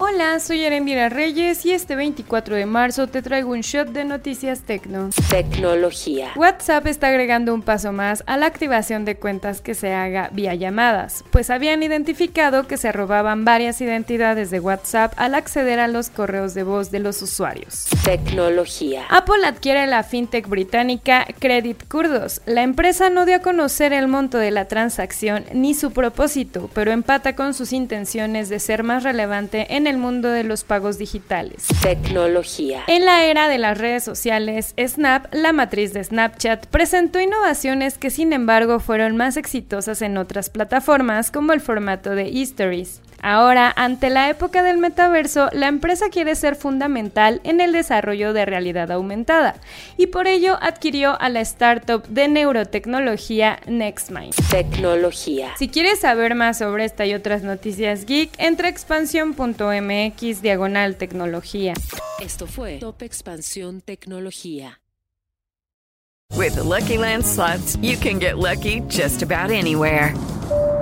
Hola, soy Erendira Reyes y este 24 de marzo te traigo un shot de noticias tecno. Tecnología. WhatsApp está agregando un paso más a la activación de cuentas que se haga vía llamadas, pues habían identificado que se robaban varias identidades de WhatsApp al acceder a los correos de voz de los usuarios. Tecnología. Apple adquiere la fintech británica Credit Kurdos. La empresa no dio a conocer el monto de la transacción ni su propósito, pero empata con sus intenciones de ser más relevante en el mundo de los pagos digitales. Tecnología. En la era de las redes sociales, Snap, la matriz de Snapchat, presentó innovaciones que sin embargo fueron más exitosas en otras plataformas como el formato de Histories. Ahora, ante la época del metaverso, la empresa quiere ser fundamental en el desarrollo de realidad aumentada y por ello adquirió a la startup de neurotecnología NextMind. Tecnología. Si quieres saber más sobre esta y otras noticias geek, entra a expansión.mx diagonal tecnología. Esto fue Top Expansión Tecnología. With the Lucky Land slots, you can get lucky just about anywhere.